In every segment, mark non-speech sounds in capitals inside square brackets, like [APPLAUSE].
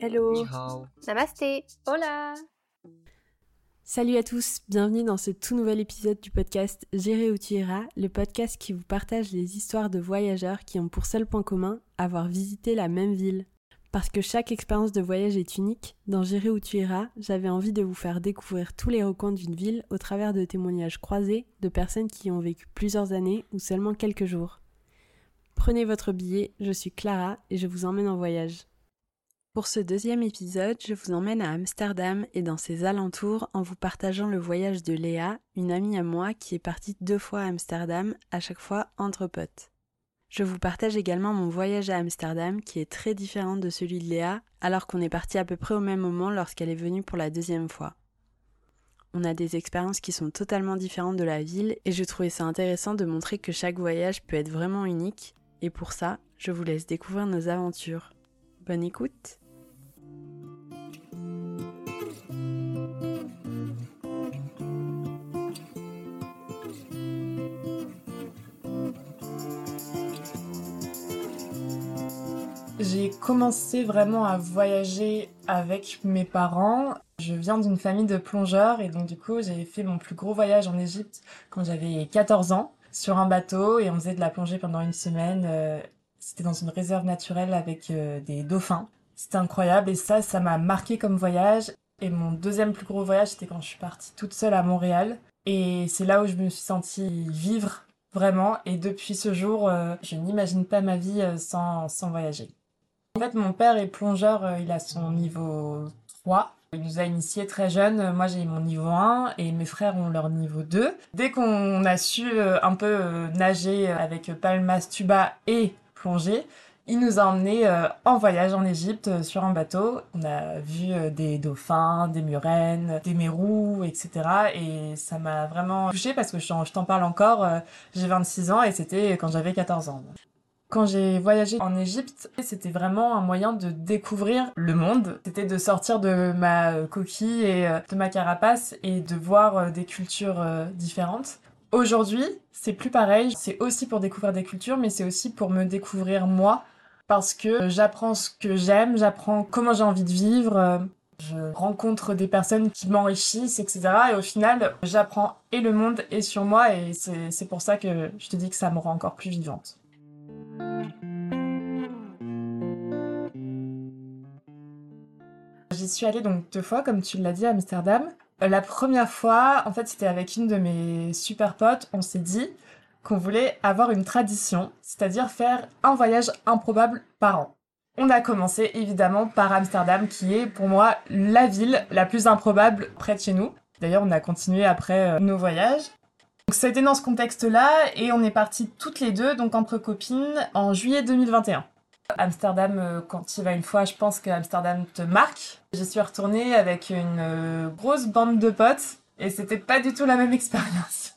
Hello. Namasté. Hola. Salut à tous, bienvenue dans ce tout nouvel épisode du podcast Gérer où tu iras, le podcast qui vous partage les histoires de voyageurs qui ont pour seul point commun avoir visité la même ville. Parce que chaque expérience de voyage est unique, dans Gérer où tu iras, j'avais envie de vous faire découvrir tous les recoins d'une ville au travers de témoignages croisés de personnes qui y ont vécu plusieurs années ou seulement quelques jours. Prenez votre billet, je suis Clara et je vous emmène en voyage. Pour ce deuxième épisode, je vous emmène à Amsterdam et dans ses alentours en vous partageant le voyage de Léa, une amie à moi qui est partie deux fois à Amsterdam, à chaque fois entre potes. Je vous partage également mon voyage à Amsterdam qui est très différent de celui de Léa, alors qu'on est parti à peu près au même moment lorsqu'elle est venue pour la deuxième fois. On a des expériences qui sont totalement différentes de la ville et je trouvais ça intéressant de montrer que chaque voyage peut être vraiment unique, et pour ça, je vous laisse découvrir nos aventures. Bonne écoute J'ai commencé vraiment à voyager avec mes parents. Je viens d'une famille de plongeurs et donc du coup j'ai fait mon plus gros voyage en Égypte quand j'avais 14 ans sur un bateau et on faisait de la plongée pendant une semaine. Euh, c'était dans une réserve naturelle avec euh, des dauphins. C'était incroyable et ça, ça m'a marqué comme voyage. Et mon deuxième plus gros voyage, c'était quand je suis partie toute seule à Montréal. Et c'est là où je me suis sentie vivre vraiment. Et depuis ce jour, euh, je n'imagine pas ma vie sans, sans voyager. En fait, mon père est plongeur, il a son niveau 3. Il nous a initiés très jeunes. Moi, j'ai mon niveau 1 et mes frères ont leur niveau 2. Dès qu'on a su euh, un peu euh, nager avec palmas, tuba et plonger, il nous a emmenés en voyage en Égypte sur un bateau. On a vu des dauphins, des murènes, des mérous, etc. Et ça m'a vraiment touchée parce que je t'en parle encore. J'ai 26 ans et c'était quand j'avais 14 ans. Quand j'ai voyagé en Égypte, c'était vraiment un moyen de découvrir le monde. C'était de sortir de ma coquille et euh, de ma carapace et de voir euh, des cultures euh, différentes. Aujourd'hui, c'est plus pareil. C'est aussi pour découvrir des cultures, mais c'est aussi pour me découvrir moi. Parce que j'apprends ce que j'aime, j'apprends comment j'ai envie de vivre, je rencontre des personnes qui m'enrichissent, etc. Et au final, j'apprends et le monde et sur moi. Et c'est pour ça que je te dis que ça me rend encore plus vivante. J'y suis allée donc deux fois, comme tu l'as dit, à Amsterdam. Euh, la première fois, en fait, c'était avec une de mes super potes. On s'est dit qu'on voulait avoir une tradition, c'est-à-dire faire un voyage improbable par an. On a commencé évidemment par Amsterdam, qui est pour moi la ville la plus improbable près de chez nous. D'ailleurs, on a continué après euh, nos voyages. Donc c'était dans ce contexte-là et on est partis toutes les deux, donc entre copines, en juillet 2021. Amsterdam, euh, quand tu vas une fois, je pense que Amsterdam te marque. Je suis retournée avec une euh, grosse bande de potes et c'était pas du tout la même [LAUGHS] expérience.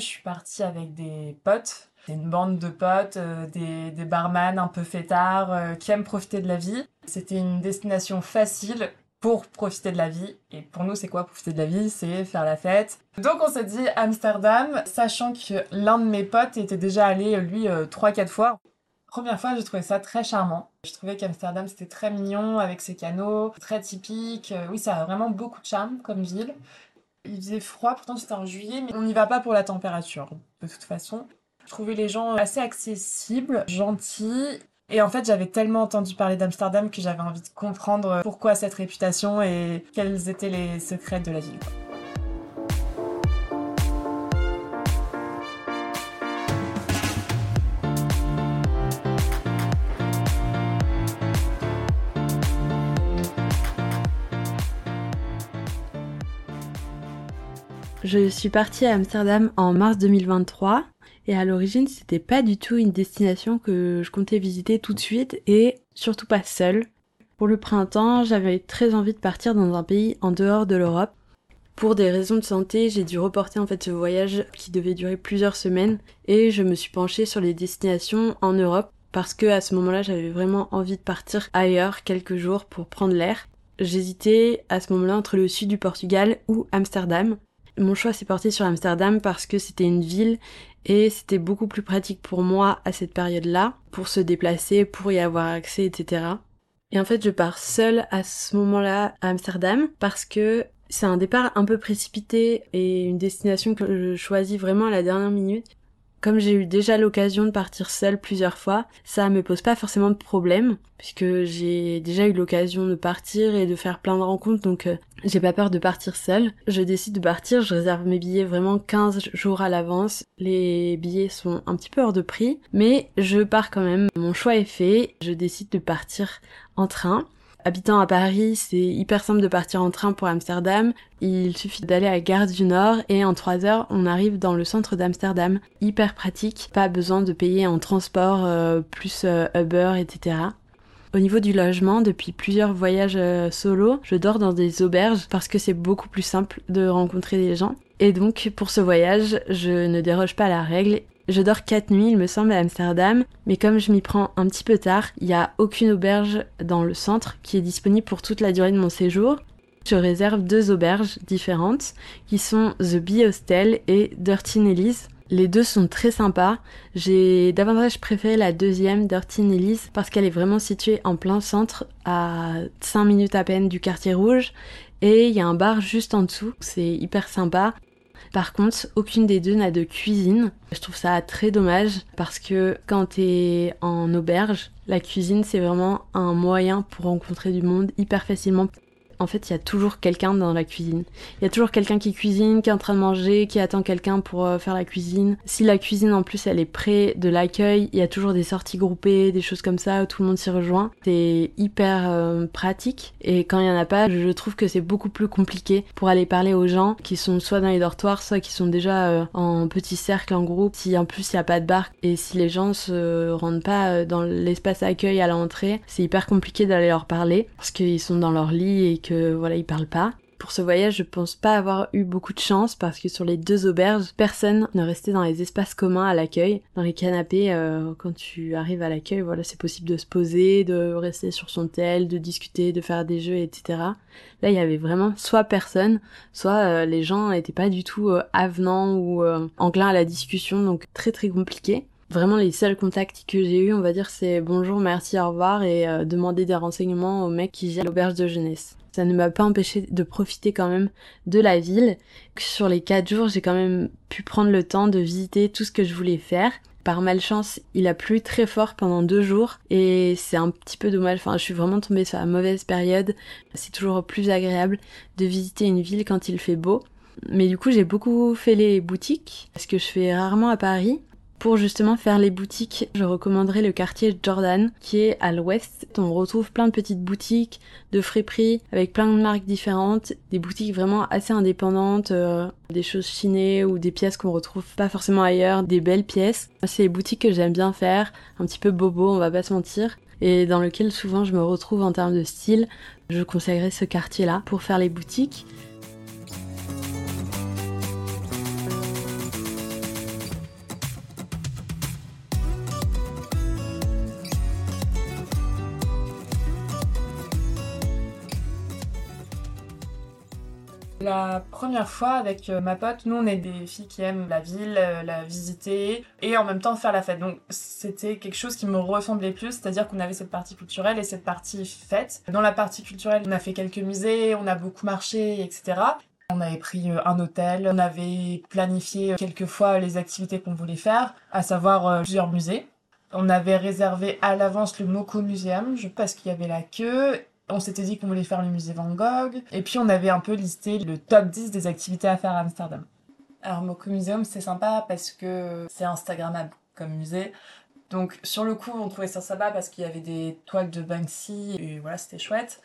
je suis partie avec des potes, une bande de potes, euh, des, des barman un peu fêtards qui aiment profiter de la vie. C'était une destination facile pour profiter de la vie. Et pour nous, c'est quoi profiter de la vie? C'est faire la fête. Donc on s'est dit Amsterdam, sachant que l'un de mes potes était déjà allé, lui, 3-4 fois. Première fois, j'ai trouvé ça très charmant. Je trouvais qu'Amsterdam, c'était très mignon, avec ses canaux, très typique. Euh, oui, ça a vraiment beaucoup de charme comme ville. Il faisait froid, pourtant c'était en juillet, mais on n'y va pas pour la température, de toute façon. Je trouvais les gens assez accessibles, gentils, et en fait, j'avais tellement entendu parler d'Amsterdam que j'avais envie de comprendre pourquoi cette réputation et quels étaient les secrets de la ville. Je suis partie à Amsterdam en mars 2023 et à l'origine c'était pas du tout une destination que je comptais visiter tout de suite et surtout pas seule. Pour le printemps, j'avais très envie de partir dans un pays en dehors de l'Europe. Pour des raisons de santé, j'ai dû reporter en fait ce voyage qui devait durer plusieurs semaines et je me suis penchée sur les destinations en Europe parce que à ce moment-là, j'avais vraiment envie de partir ailleurs quelques jours pour prendre l'air. J'hésitais à ce moment-là entre le sud du Portugal ou Amsterdam mon choix s'est porté sur Amsterdam parce que c'était une ville et c'était beaucoup plus pratique pour moi à cette période-là pour se déplacer, pour y avoir accès, etc. Et en fait, je pars seule à ce moment-là à Amsterdam parce que c'est un départ un peu précipité et une destination que je choisis vraiment à la dernière minute. Comme j'ai eu déjà l'occasion de partir seule plusieurs fois, ça me pose pas forcément de problème puisque j'ai déjà eu l'occasion de partir et de faire plein de rencontres donc euh, j'ai pas peur de partir seule. Je décide de partir, je réserve mes billets vraiment 15 jours à l'avance. Les billets sont un petit peu hors de prix, mais je pars quand même. Mon choix est fait, je décide de partir en train. Habitant à Paris, c'est hyper simple de partir en train pour Amsterdam. Il suffit d'aller à gare du Nord et en 3 heures, on arrive dans le centre d'Amsterdam. Hyper pratique, pas besoin de payer en transport euh, plus euh, Uber, etc. Au niveau du logement, depuis plusieurs voyages euh, solo, je dors dans des auberges parce que c'est beaucoup plus simple de rencontrer des gens. Et donc, pour ce voyage, je ne déroge pas à la règle je dors 4 nuits, il me semble, à Amsterdam, mais comme je m'y prends un petit peu tard, il n'y a aucune auberge dans le centre qui est disponible pour toute la durée de mon séjour. Je réserve deux auberges différentes qui sont The Bee Hostel et Dirty Nelly's. Les deux sont très sympas. J'ai davantage préféré la deuxième, Dirty Nelly's, parce qu'elle est vraiment située en plein centre, à 5 minutes à peine du quartier rouge. Et il y a un bar juste en dessous, c'est hyper sympa. Par contre, aucune des deux n'a de cuisine. Je trouve ça très dommage parce que quand t'es en auberge, la cuisine c'est vraiment un moyen pour rencontrer du monde hyper facilement en fait, il y a toujours quelqu'un dans la cuisine. Il y a toujours quelqu'un qui cuisine, qui est en train de manger, qui attend quelqu'un pour euh, faire la cuisine. Si la cuisine en plus elle est près de l'accueil, il y a toujours des sorties groupées, des choses comme ça où tout le monde s'y rejoint. C'est hyper euh, pratique et quand il y en a pas, je trouve que c'est beaucoup plus compliqué pour aller parler aux gens qui sont soit dans les dortoirs, soit qui sont déjà euh, en petit cercle, en groupe. Si en plus il y a pas de bar et si les gens se rendent pas dans l'espace accueil à l'entrée, c'est hyper compliqué d'aller leur parler parce qu'ils sont dans leur lit et voilà, ils parlent pas. Pour ce voyage, je pense pas avoir eu beaucoup de chance parce que sur les deux auberges, personne ne restait dans les espaces communs à l'accueil. Dans les canapés, euh, quand tu arrives à l'accueil, voilà, c'est possible de se poser, de rester sur son tel, de discuter, de faire des jeux, etc. Là, il y avait vraiment soit personne, soit euh, les gens n'étaient pas du tout euh, avenants ou enclins à la discussion, donc très très compliqué. Vraiment, les seuls contacts que j'ai eu, on va dire, c'est bonjour, merci, au revoir et demander des renseignements au mec qui gère l'auberge de jeunesse ça ne m'a pas empêché de profiter quand même de la ville. Sur les quatre jours, j'ai quand même pu prendre le temps de visiter tout ce que je voulais faire. Par malchance, il a plu très fort pendant deux jours et c'est un petit peu dommage. Enfin, je suis vraiment tombée sur la mauvaise période. C'est toujours plus agréable de visiter une ville quand il fait beau. Mais du coup, j'ai beaucoup fait les boutiques, ce que je fais rarement à Paris. Pour justement faire les boutiques, je recommanderais le quartier Jordan qui est à l'ouest. On retrouve plein de petites boutiques de friperies avec plein de marques différentes, des boutiques vraiment assez indépendantes, euh, des choses chinées ou des pièces qu'on retrouve pas forcément ailleurs, des belles pièces. C'est les boutiques que j'aime bien faire, un petit peu bobo, on va pas se mentir, et dans lequel souvent je me retrouve en termes de style. Je conseillerais ce quartier-là pour faire les boutiques. La première fois avec euh, ma pote, nous on est des filles qui aiment la ville, euh, la visiter et en même temps faire la fête. Donc c'était quelque chose qui me ressemblait plus, c'est-à-dire qu'on avait cette partie culturelle et cette partie fête. Dans la partie culturelle, on a fait quelques musées, on a beaucoup marché, etc. On avait pris euh, un hôtel, on avait planifié quelques fois les activités qu'on voulait faire, à savoir plusieurs musées. On avait réservé à l'avance le Moco Museum, parce qu'il y avait la queue on s'était dit qu'on voulait faire le musée Van Gogh. Et puis on avait un peu listé le top 10 des activités à faire à Amsterdam. Alors Moco Museum, c'est sympa parce que c'est Instagrammable comme musée. Donc sur le coup, on trouvait ça sympa parce qu'il y avait des toiles de Banksy et voilà, c'était chouette.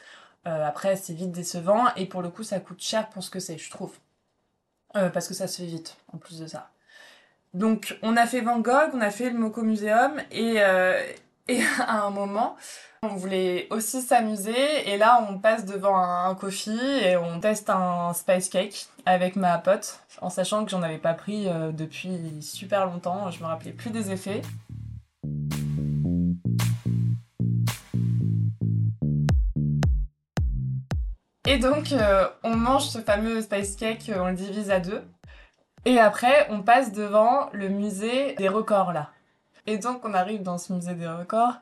Euh, après, c'est vite décevant et pour le coup, ça coûte cher pour ce que c'est, je trouve. Euh, parce que ça se fait vite, en plus de ça. Donc, on a fait Van Gogh, on a fait le Moco Museum et, euh, [LAUGHS] et à un moment, on voulait aussi s'amuser et là on passe devant un, coffee et on teste un spice cake avec ma pote en sachant que j'en avais pas pris euh, depuis super longtemps, je me rappelais plus des effets. Et donc euh, on mange ce fameux spice cake, on le divise à deux. Et après, on passe devant le musée des records là. Et donc, on arrive dans ce musée des records.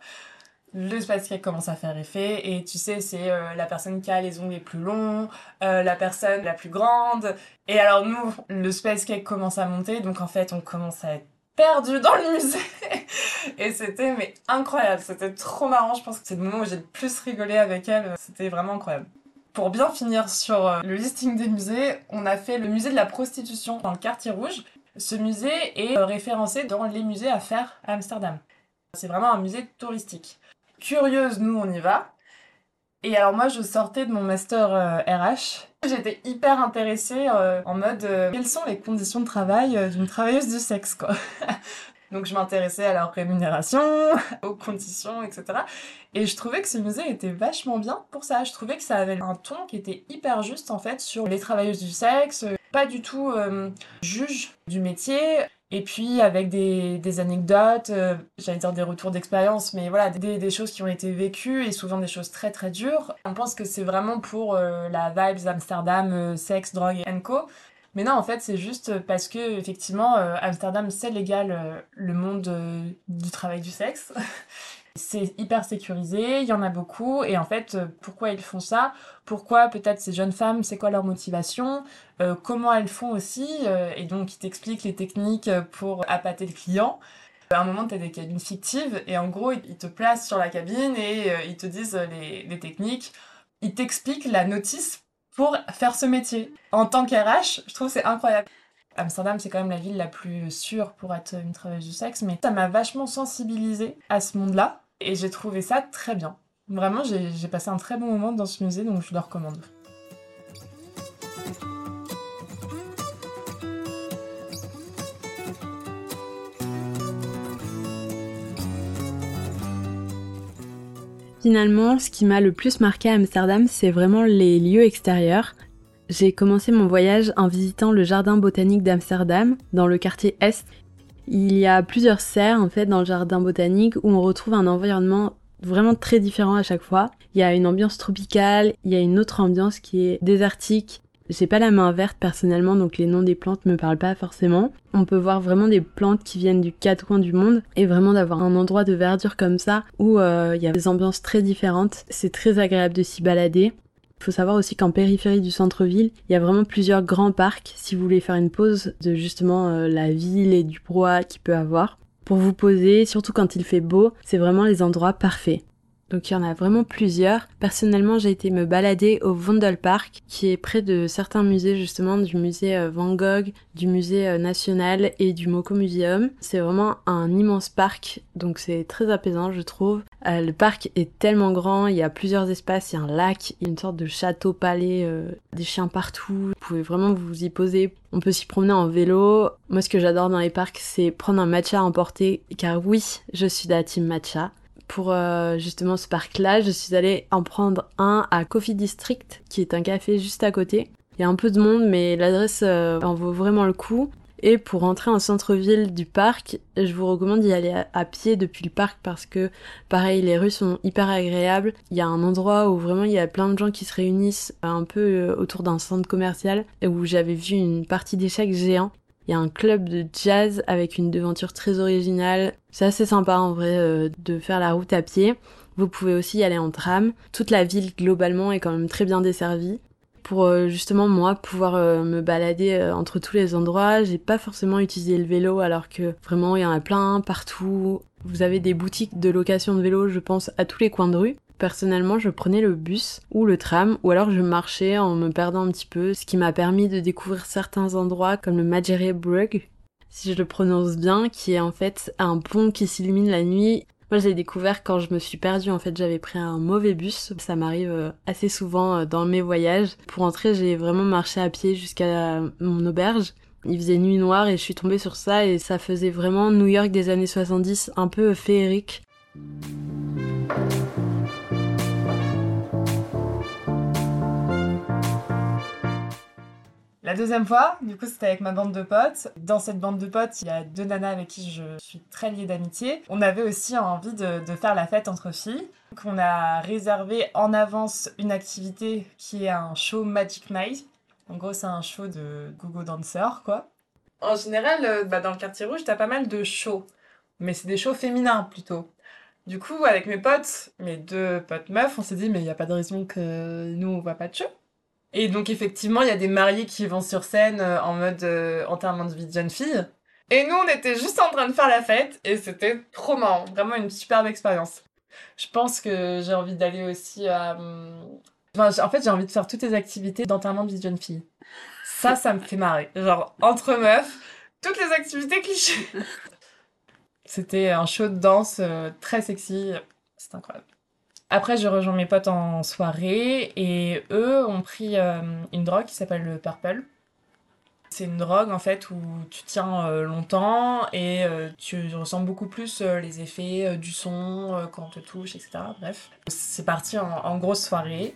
Le space cake commence à faire effet et tu sais c'est euh, la personne qui a les ongles les plus longs, euh, la personne la plus grande et alors nous le space cake commence à monter donc en fait on commence à être perdu dans le musée [LAUGHS] et c'était mais incroyable c'était trop marrant je pense que c'est le moment où j'ai le plus rigolé avec elle c'était vraiment incroyable pour bien finir sur euh, le listing des musées, on a fait le musée de la prostitution dans le quartier rouge. Ce musée est référencé dans les musées à faire à Amsterdam. C'est vraiment un musée touristique. Curieuse, nous on y va. Et alors moi je sortais de mon master RH. Euh, J'étais hyper intéressée en mode quelles sont les conditions de travail d'une travailleuse du sexe quoi. [LAUGHS] Donc je m'intéressais à leur rémunération, [LAUGHS] aux conditions, etc. Et je trouvais que ce musée était vachement bien pour ça. Je trouvais que ça avait un ton qui était hyper juste en fait sur les travailleuses du sexe, pas du tout euh, juge du métier. Et puis avec des, anecdotes, euh, j'allais dire des retours d'expérience, mais voilà, des, choses qui ont été vécues et souvent des choses très très dures. On pense que c'est vraiment pour euh, la vibes Amsterdam, sexe, drogue et co. Mais non, en fait, c'est juste parce que effectivement, euh, Amsterdam, c'est légal euh, le monde euh, du travail du sexe. [LAUGHS] c'est hyper sécurisé, il y en a beaucoup, et en fait, pourquoi ils font ça? Pourquoi peut-être ces jeunes femmes, c'est quoi leur motivation? Comment elles font aussi? Et donc, ils t'expliquent les techniques pour appâter le client. À un moment, tu as des cabines fictives, et en gros, ils te placent sur la cabine et ils te disent les, les techniques. Ils t'expliquent la notice pour faire ce métier. En tant qu'RH, je trouve c'est incroyable. Amsterdam, c'est quand même la ville la plus sûre pour être une travailleuse du sexe, mais ça m'a vachement sensibilisée à ce monde-là et j'ai trouvé ça très bien. Vraiment, j'ai passé un très bon moment dans ce musée, donc je le recommande. Finalement, ce qui m'a le plus marqué à Amsterdam, c'est vraiment les lieux extérieurs. J'ai commencé mon voyage en visitant le jardin botanique d'Amsterdam, dans le quartier Est. Il y a plusieurs serres en fait dans le jardin botanique où on retrouve un environnement vraiment très différent à chaque fois. Il y a une ambiance tropicale, il y a une autre ambiance qui est désertique, j'ai pas la main verte personnellement, donc les noms des plantes me parlent pas forcément. On peut voir vraiment des plantes qui viennent du quatre coins du monde et vraiment d'avoir un endroit de verdure comme ça où euh, il y a des ambiances très différentes. C'est très agréable de s'y balader. Il faut savoir aussi qu'en périphérie du centre-ville, il y a vraiment plusieurs grands parcs si vous voulez faire une pause de justement euh, la ville et du brouhaha qu'il peut avoir. Pour vous poser, surtout quand il fait beau, c'est vraiment les endroits parfaits. Donc il y en a vraiment plusieurs. Personnellement, j'ai été me balader au Vondelpark, qui est près de certains musées justement, du musée euh, Van Gogh, du musée euh, national et du Moko Museum. C'est vraiment un immense parc, donc c'est très apaisant je trouve. Euh, le parc est tellement grand, il y a plusieurs espaces, il y a un lac, il y a une sorte de château palais, des chiens partout. Vous pouvez vraiment vous y poser. On peut s'y promener en vélo. Moi, ce que j'adore dans les parcs, c'est prendre un matcha à emporter, car oui, je suis de la team matcha pour euh, justement ce parc-là, je suis allée en prendre un à Coffee District, qui est un café juste à côté. Il y a un peu de monde, mais l'adresse euh, en vaut vraiment le coup. Et pour rentrer en centre-ville du parc, je vous recommande d'y aller à, pied depuis le parc parce que, pareil, les rues sont hyper agréables. Il y a un endroit où vraiment il y a plein de gens qui se réunissent un peu euh, autour d'un centre commercial où j'avais vu une partie d'échecs géant. Il y a un club de jazz avec une devanture très originale. C'est assez sympa en vrai euh, de faire la route à pied. Vous pouvez aussi y aller en tram. Toute la ville globalement est quand même très bien desservie. Pour euh, justement moi pouvoir euh, me balader entre tous les endroits, j'ai pas forcément utilisé le vélo alors que vraiment il y en a plein partout. Vous avez des boutiques de location de vélo, je pense, à tous les coins de rue. Personnellement, je prenais le bus ou le tram, ou alors je marchais en me perdant un petit peu, ce qui m'a permis de découvrir certains endroits comme le Majeriebrug, si je le prononce bien, qui est en fait un pont qui s'illumine la nuit. Moi, j'ai découvert quand je me suis perdue, en fait, j'avais pris un mauvais bus. Ça m'arrive euh, assez souvent euh, dans mes voyages. Pour entrer, j'ai vraiment marché à pied jusqu'à mon auberge. Il faisait nuit noire et je suis tombée sur ça et ça faisait vraiment New York des années 70, un peu féerique. La deuxième fois, du coup, c'était avec ma bande de potes. Dans cette bande de potes, il y a deux nanas avec qui je suis très liée d'amitié. On avait aussi envie de, faire la fête entre filles. Donc, on a réservé en avance une activité qui est un show Magic Night. En gros, c'est un show de gogo dancer, quoi. En général, euh, bah, dans le quartier rouge, t'as pas mal de shows. Mais c'est des shows féminins plutôt. Du coup, avec mes potes, mes deux potes meufs, on s'est dit, mais il n'y a pas de raison que nous, on voit pas de show. Et donc, effectivement, il y a des mariés qui vont sur scène euh, en mode euh, enterrement de vie de jeune fille. Et nous, on était juste en train de faire la fête et c'était trop marrant. Vraiment une superbe expérience. Je pense que j'ai envie d'aller aussi à. hum, en fait, j'ai envie de faire toutes les activités d'enterrement de vie de jeune fille. Ça, ça me fait marrer. Genre, entre meufs, toutes les activités clichés. [LAUGHS] C'était un show de danse euh, très sexy. C'est incroyable. Après, je rejoins mes potes en soirée et eux ont pris euh, une drogue qui s'appelle le Purple. C'est une drogue en fait où tu tiens euh, longtemps et euh, tu ressens beaucoup plus les effets du son quand on te touche, etc. Bref, c'est parti en grosse soirée.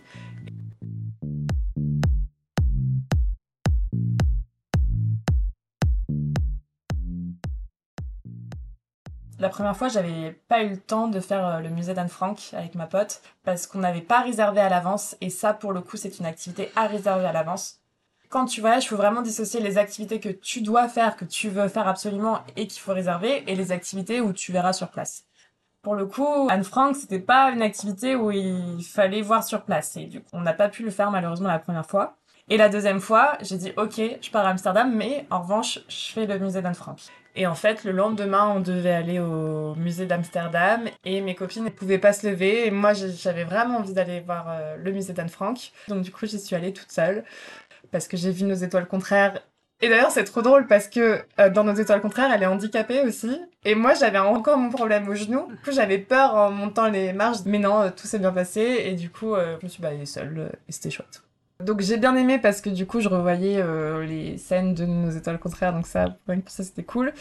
La première fois, j'avais pas eu le temps de faire euh, le musée d'Anne Frank avec ma pote parce qu'on n'avait pas réservé à l'avance et ça, pour le coup, c'est une activité à réserver à l'avance. Quand tu voyages, il faut vraiment dissocier les activités que tu dois faire, que tu veux faire absolument et qu'il faut réserver et les activités où tu verras sur place. Pour le coup, Anne Frank, c'était pas une activité où il fallait voir sur place et du coup, on n'a pas pu le faire malheureusement la première fois. Et la deuxième fois, j'ai dit ok, je pars à Amsterdam, mais en revanche, je fais le musée d'Anne Frank. Et en fait, le lendemain, on devait aller au musée d'Amsterdam et mes copines ne pouvaient pas se lever. Et moi, j'avais vraiment envie d'aller voir euh, le musée d'Anne Frank. Donc du coup, j'y suis allée toute seule parce que j'ai vu nos étoiles contraires. Et d'ailleurs, c'est trop drôle parce que euh, dans nos étoiles contraires, elle est handicapée aussi. Et moi, j'avais encore mon problème au genou. Du coup, j'avais peur en montant les marches. Mais non, euh, tout s'est bien passé. Et du coup, je me suis baladée seule et c'était chouette. Donc j'ai bien aimé parce que du coup, je revoyais euh, les scènes de nos étoiles contraires. Donc ça, ça, c'était cool.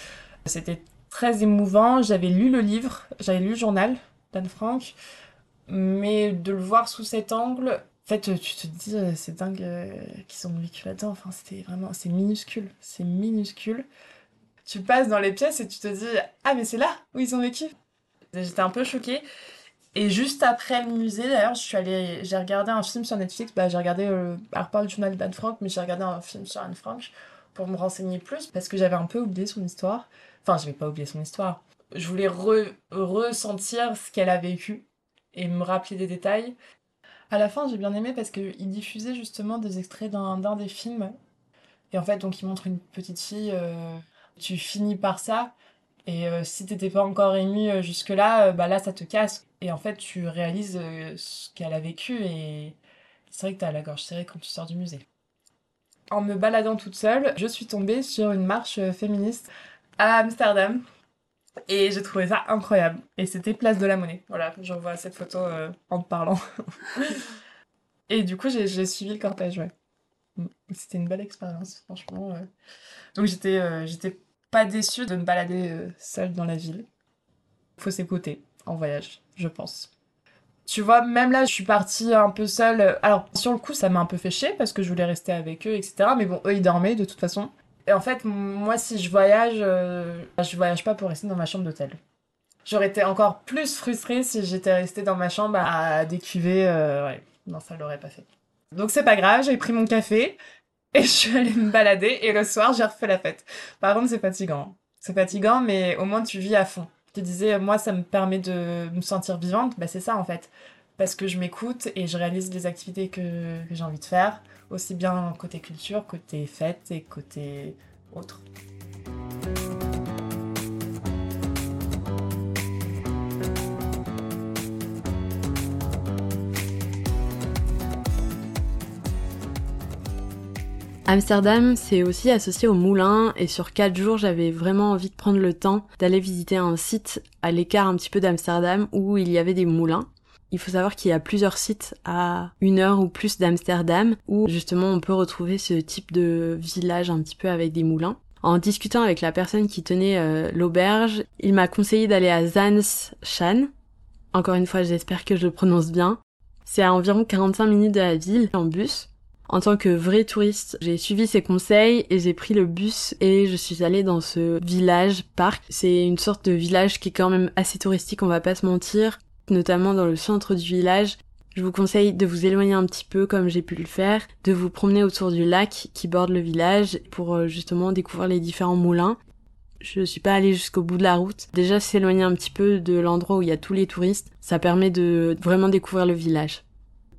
C'était très émouvant. J'avais lu le livre, j'avais lu le journal d'Anne Frank. Mais de le voir sous cet angle, en fait, tu te dis, euh, c'est dingue euh, qu'ils ont vécu là-dedans. Enfin, c'était vraiment, c'est minuscule. C'est minuscule. Tu passes dans les pièces et tu te dis, ah, mais c'est là où ils ont vécu. J'étais un peu choquée. Et juste après le musée, d'ailleurs, je suis allée, j'ai regardé un film sur Netflix. Bah, j'ai regardé, euh, alors le journal d'Anne Frank, mais j'ai regardé un film sur Anne Frank pour me renseigner plus parce que j'avais un peu oublié son histoire. Enfin, j'avais pas oublié son histoire. Je voulais re- ressentir ce qu'elle a vécu et me rappeler des détails. À la fin, j'ai bien aimé parce qu'il diffusait justement des extraits d'un d'un des films. Et en fait, donc, il montre une petite fille. euh, tu finis par ça. Et euh, si t'étais pas encore ému euh, jusque-là, euh, bah là, ça te casse. Et en fait, tu réalises euh, ce qu'elle a vécu. Et c'est vrai que t'as la gorge serrée quand tu sors du musée. En me baladant toute seule, je suis tombée sur une marche féministe à Amsterdam. Et j'ai trouvé ça incroyable. Et c'était Place de la Monnaie. Voilà, je revois cette photo euh, en te parlant. [LAUGHS] Et du coup, j'ai suivi le cortège, ouais. Mm. C'était une belle expérience, franchement. ouais. Donc j'étais euh, j'étais pas déçue de me balader euh, seule dans la ville. Faut s'écouter en voyage, je pense. Tu vois, même là, je suis partie un peu seule. Alors, sur le coup, ça m'a un peu fait chier parce que je voulais rester avec eux, etc. Mais bon, eux, ils dormaient de toute façon. Et en fait, moi, si je voyage, euh, je voyage pas pour rester dans ma chambre d'hôtel. J'aurais été encore plus frustrée si j'étais restée dans ma chambre à décuver. euh, ouais, non, ça l'aurait pas fait. Donc c'est pas grave, j'ai pris mon café [LAUGHS] et je suis allée me balader et le soir j'ai refait la fête. Par contre c'est fatigant. C'est fatigant mais au moins tu vis à fond. Te disais, moi ça me permet de me sentir vivante, bah c'est ça en fait. Parce que je m'écoute et je réalise les activités que j'ai envie de faire, aussi bien côté culture, côté fête et côté autre. Amsterdam, c'est aussi associé au moulin et sur quatre jours, j'avais vraiment envie de prendre le temps d'aller visiter un site à l'écart un petit peu d'Amsterdam où il y avait des moulins. Il faut savoir qu'il y a plusieurs sites à une heure ou plus d'Amsterdam où justement on peut retrouver ce type de village un petit peu avec des moulins. En discutant avec la personne qui tenait euh, l'auberge, il m'a conseillé d'aller à Zanschan. Encore une fois, j'espère que je le prononce bien. C'est à environ 45 minutes de la ville en bus. En tant que vrai touriste, j'ai suivi ses conseils et j'ai pris le bus et je suis allée dans ce village parc. C'est une sorte de village qui est quand même assez touristique, on va pas se mentir, notamment dans le centre du village. Je vous conseille de vous éloigner un petit peu comme j'ai pu le faire, de vous promener autour du lac qui borde le village pour euh, justement découvrir les différents moulins. Je suis pas allée jusqu'au bout de la route. Déjà s'éloigner un petit peu de l'endroit où il y a tous les touristes, ça permet de vraiment découvrir le village.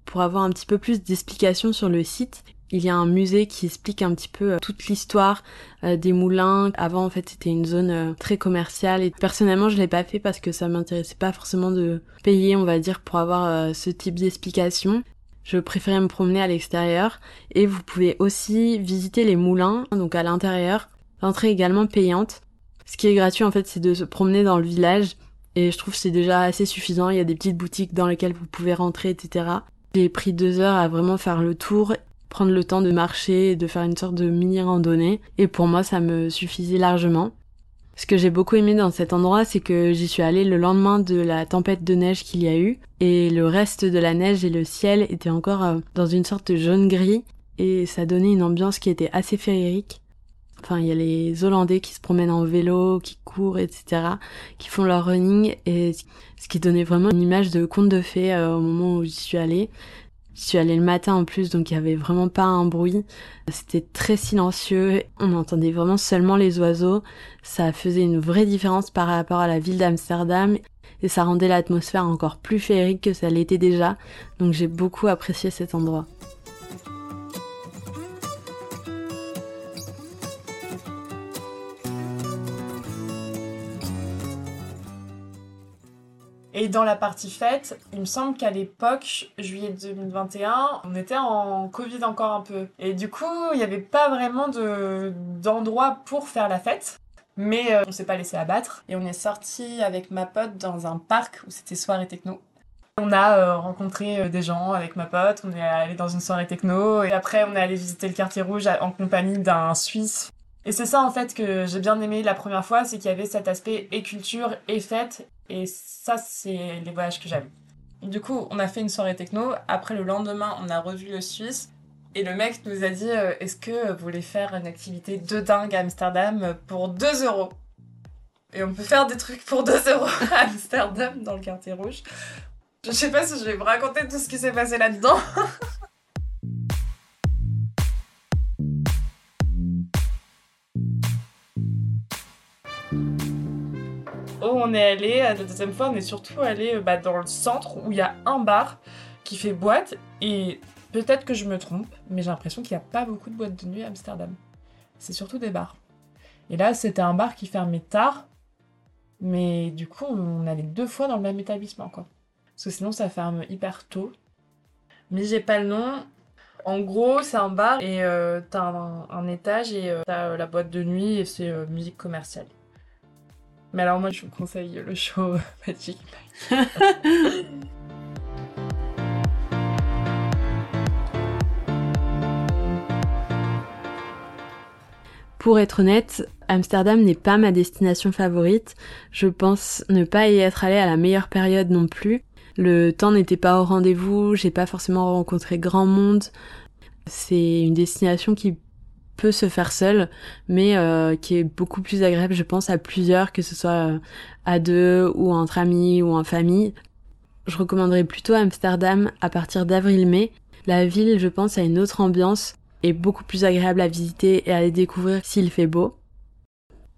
Pour avoir un petit peu plus d'explications sur le site, il y a un musée qui explique un petit peu euh, toute l'histoire euh, des moulins. Avant, en fait, c'était une zone euh, très commerciale et personnellement, je l'ai pas fait parce que ça m'intéressait pas forcément de payer, on va dire, pour avoir ce type d'explication. Je préférais me promener à l'extérieur et vous pouvez aussi visiter les moulins, donc à l'intérieur. L'entrée également payante. Ce qui est gratuit, en fait, c'est de se promener dans le village et je trouve c'est déjà assez suffisant. Il y a des petites boutiques dans lesquelles vous pouvez rentrer, etc. J'ai pris deux heures à vraiment faire le tour prendre le temps de marcher et de faire une sorte de mini randonnée. Et pour moi, ça me suffisait largement. Ce que j'ai beaucoup aimé dans cet endroit, c'est que j'y suis allée le lendemain de la tempête de neige qu'il y a eu, et le reste de la neige et le ciel étaient encore euh, dans une sorte de jaune-gris, et ça donnait une ambiance qui était assez féerique. Enfin, il y a les Hollandais qui se promènent en vélo, qui courent, etc., qui font leur running, et ce qui donnait vraiment une image de conte de fées euh, au moment où j'y suis allée. Je suis allée le matin en plus, donc il y avait vraiment pas un bruit. C'était très silencieux. On entendait vraiment seulement les oiseaux. Ça faisait une vraie différence par rapport à la ville d'Amsterdam et ça rendait l'atmosphère encore plus féerique que ça l'était déjà. Donc j'ai beaucoup apprécié cet endroit. Et dans la partie fête, il me semble qu'à l'époque, juillet 2021, on était en Covid encore un peu. Et du coup, il n'y avait pas vraiment de, d'endroit pour faire la fête. Mais euh, on s'est pas laissé abattre. Et on est sorti avec ma pote dans un parc où c'était soirée techno. On a euh, rencontré euh, des gens avec ma pote, on est allé dans une soirée techno et après on est allé visiter le quartier rouge en compagnie d'un Suisse et c'est ça en fait que j'ai bien aimé la première fois, c'est qu'il y avait cet aspect et culture et fête. Et ça, c'est les voyages que j'aime. Du coup, on a fait une soirée techno. Après, le lendemain, on a revu le Suisse. Et le mec nous a dit euh, Est-ce que vous voulez faire une activité de dingue à Amsterdam pour 2 euros? Et on peut faire des trucs pour 2 [LAUGHS] euros à Amsterdam dans le quartier rouge. Je sais pas si je vais vous raconter tout ce qui s'est passé là-dedans. [LAUGHS] on est allé, la deuxième fois, on est surtout allé euh, bah, dans le centre où il y a un bar qui fait boîte. Et peut-être que je me trompe, mais j'ai l'impression qu'il n'y a pas beaucoup de boîtes de nuit à Amsterdam. C'est surtout des bars. Et là, c'était un bar qui fermait tard. Mais du coup, on allait deux fois dans le même établissement, quoi. Parce que sinon, ça ferme hyper tôt. Mais j'ai pas le nom. En gros, c'est un bar et euh, t'as un, étage et euh, t'as la boîte de nuit et c'est musique commerciale. Mais alors moi je vous conseille le show [LAUGHS] Magic Mike. Pour être honnête, Amsterdam n'est pas ma destination favorite. Je pense ne pas y être allée à la meilleure période non plus. Le temps n'était pas au rendez-vous, j'ai pas forcément rencontré grand monde. C'est une destination qui peut se faire seul, mais euh, qui est beaucoup plus agréable, je pense, à plusieurs, que ce soit euh, à deux ou entre amis ou en famille. Je recommanderais plutôt Amsterdam à partir d'avril-mai. La ville, je pense, a une autre ambiance et beaucoup plus agréable à visiter et à découvrir s'il fait beau.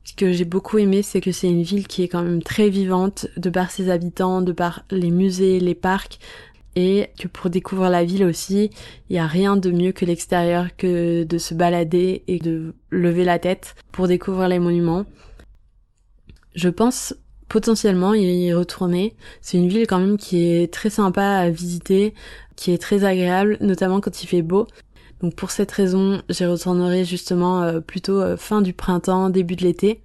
Ce que j'ai beaucoup aimé, c'est que c'est une ville qui est quand même très vivante, de par ses habitants, de par les musées, les parcs, et que pour découvrir la ville aussi, il n'y a rien de mieux que l'extérieur que de se balader et de lever la tête pour découvrir les monuments. Je pense potentiellement y retourner. C'est une ville quand même qui est très sympa à visiter, qui est très agréable, notamment quand il fait beau. Donc pour cette raison, j'y retournerai justement euh, plutôt euh, fin du printemps, début de l'été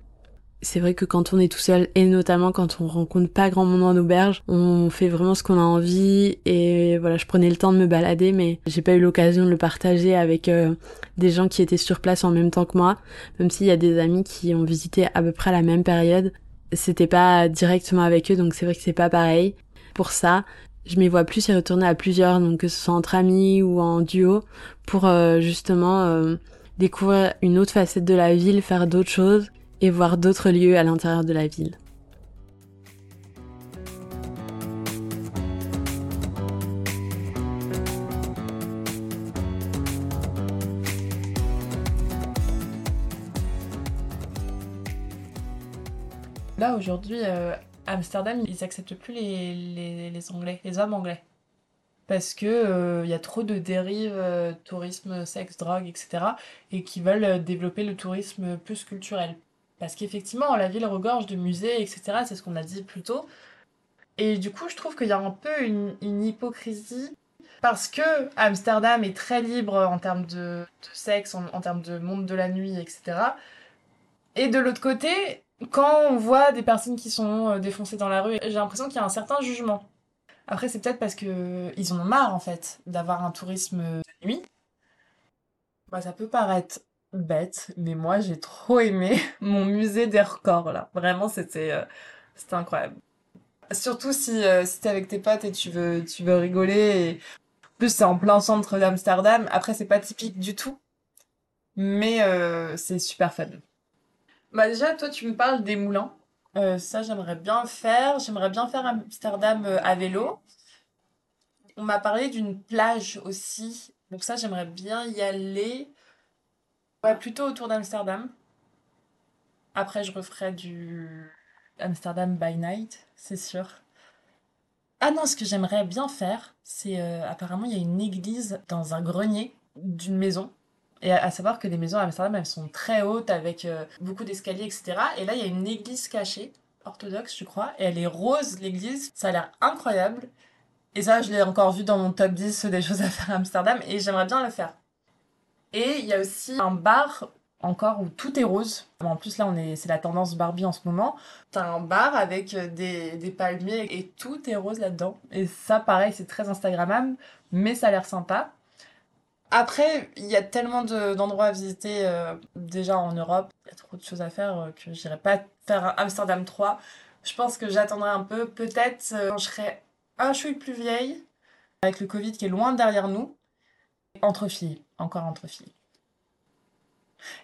c'est vrai que quand on est tout seul et notamment quand on rencontre pas grand monde en auberge, on fait vraiment ce qu'on a envie et voilà, je prenais le temps de me balader mais j'ai pas eu l'occasion de le partager avec euh, des gens qui étaient sur place en même temps que moi, même s'il y a des amis qui ont visité à peu près la même période. C'était pas directement avec eux donc c'est vrai que c'est pas pareil. Pour ça, je m'y vois plus y retourner à plusieurs donc que ce soit entre amis ou en duo pour euh, justement euh, découvrir une autre facette de la ville, faire d'autres choses et voir d'autres lieux à l'intérieur de la ville. Là aujourd'hui, euh, Amsterdam, ils acceptent plus les, Anglais, les hommes anglais. Parce que il y a trop de dérives, euh, tourisme, sexe, drogue, etc. Et qui veulent développer le tourisme plus culturel, parce qu'effectivement, la ville regorge de musées, etc. C'est ce qu'on a dit plus tôt. Et du coup, je trouve qu'il y a un peu une, hypocrisie parce que Amsterdam est très libre en termes de, sexe, en, termes de monde de la nuit, etc. Et de l'autre côté, quand on voit des personnes qui sont euh, défoncées dans la rue, j'ai l'impression qu'il y a un certain jugement. Après, c'est peut-être parce que ils en ont marre en fait d'avoir un tourisme de nuit. Bah, ça peut paraître bête, mais moi j'ai trop aimé [LAUGHS] mon musée des records là. Vraiment, c'était euh, c'était incroyable. Surtout si, euh, si t'es avec tes potes et tu veux, tu veux rigoler. Et... En plus, c'est en plein centre d'Amsterdam. Après, c'est pas typique du tout. Mais euh, c'est super fun. Bah déjà, toi, tu me parles des moulins. Ça, j'aimerais bien faire. J'aimerais bien faire Amsterdam à vélo. On m'a parlé d'une plage aussi. Donc ça, j'aimerais bien y aller. Ouais, plutôt autour d'Amsterdam. Après, je referai du Amsterdam by night, c'est sûr. Ah non, ce que j'aimerais bien faire, c'est euh, apparemment il y a une église dans un grenier d'une maison. Et à, savoir que les maisons à Amsterdam, elles sont très hautes avec euh, beaucoup d'escaliers, etc. Et là, il y a une église cachée, orthodoxe, je crois. Et elle est rose, l'église. Ça a l'air incroyable. Et ça, je l'ai encore vu dans mon top 10 des choses à faire à Amsterdam. Et j'aimerais bien le faire. Et il y a aussi un bar encore où tout est rose. En plus là c'est la tendance Barbie en ce moment. T'as un bar avec euh, des, palmiers et tout est rose là-dedans. Et ça pareil c'est très instagrammable mais ça a l'air sympa. Après il y a tellement d'endroits à visiter euh, déjà en Europe. Il y a trop de choses à faire euh, que j'irai pas faire Amsterdam 3. Je pense que j'attendrai un peu. Peut-être quand je serai un chouille plus vieille avec le Covid qui est loin derrière nous. Entre filles, encore entre filles.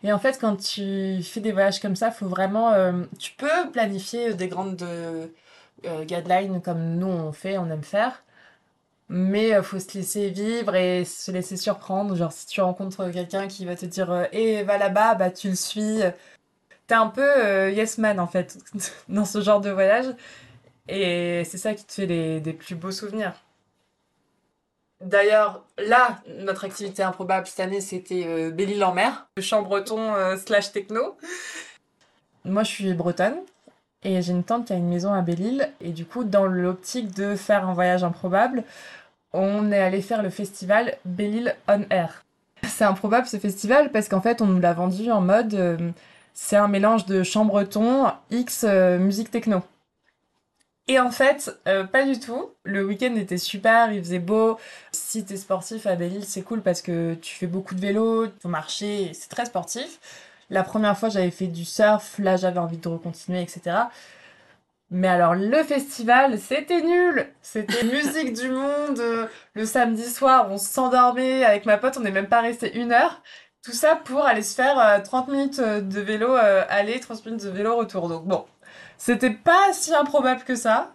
Et en fait, quand tu fais des voyages comme ça, faut vraiment, euh, tu peux planifier des grandes euh, guidelines comme nous on fait, on aime faire. Mais il faut se laisser vivre et se laisser surprendre. Genre, si tu rencontres quelqu'un qui va te dire Eh, va là-bas, bah tu le suis. T'es un peu yes man en fait [LAUGHS] dans ce genre de voyage. Et c'est ça qui te fait les, des plus beaux souvenirs. D'ailleurs, là, notre activité improbable cette année, c'était euh, Belle-Île en mer, le chant breton euh, slash techno. Moi, je suis bretonne et j'ai une tante qui a une maison à Belle-Île. Et du coup, dans l'optique de faire un voyage improbable, on est allé faire le festival Belle-Île on Air. C'est improbable ce festival parce qu'en fait, on nous l'a vendu en mode euh, c'est un mélange de chant breton X musique techno. Et en fait, euh, pas du tout. Le week-end était super, il faisait beau. Si t'es sportif à Belle-Île, c'est cool parce que tu fais beaucoup de vélo, tu faut marcher, c'est très sportif. La première fois, j'avais fait du surf, là j'avais envie de recontinuer, etc. Mais alors, le festival, c'était nul C'était [LAUGHS] musique du monde. Le samedi soir, on s'endormait avec ma pote, on n'est même pas resté une heure. Tout ça pour aller se faire 30 euh, minutes de vélo euh, aller, 30 minutes de vélo retour. Donc bon, c'était pas si improbable que ça.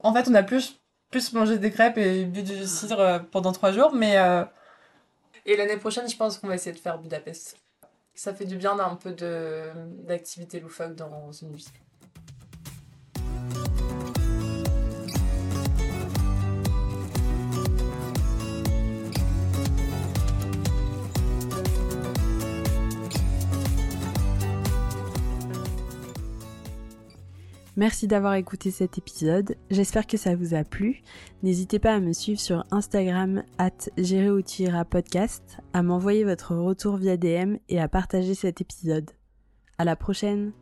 En fait, on a plus, plus mangé des crêpes et bu du cidre euh, pendant trois jours, mais. Euh, et l'année prochaine, je pense qu'on va essayer de faire Budapest. Ça fait du bien d'un peu d'activité loufoque dans une vie. Merci d'avoir écouté cet épisode, j'espère que ça vous a plu. N'hésitez pas à me suivre sur Instagram at podcast, à m'envoyer votre retour via DM et à partager cet épisode. À la prochaine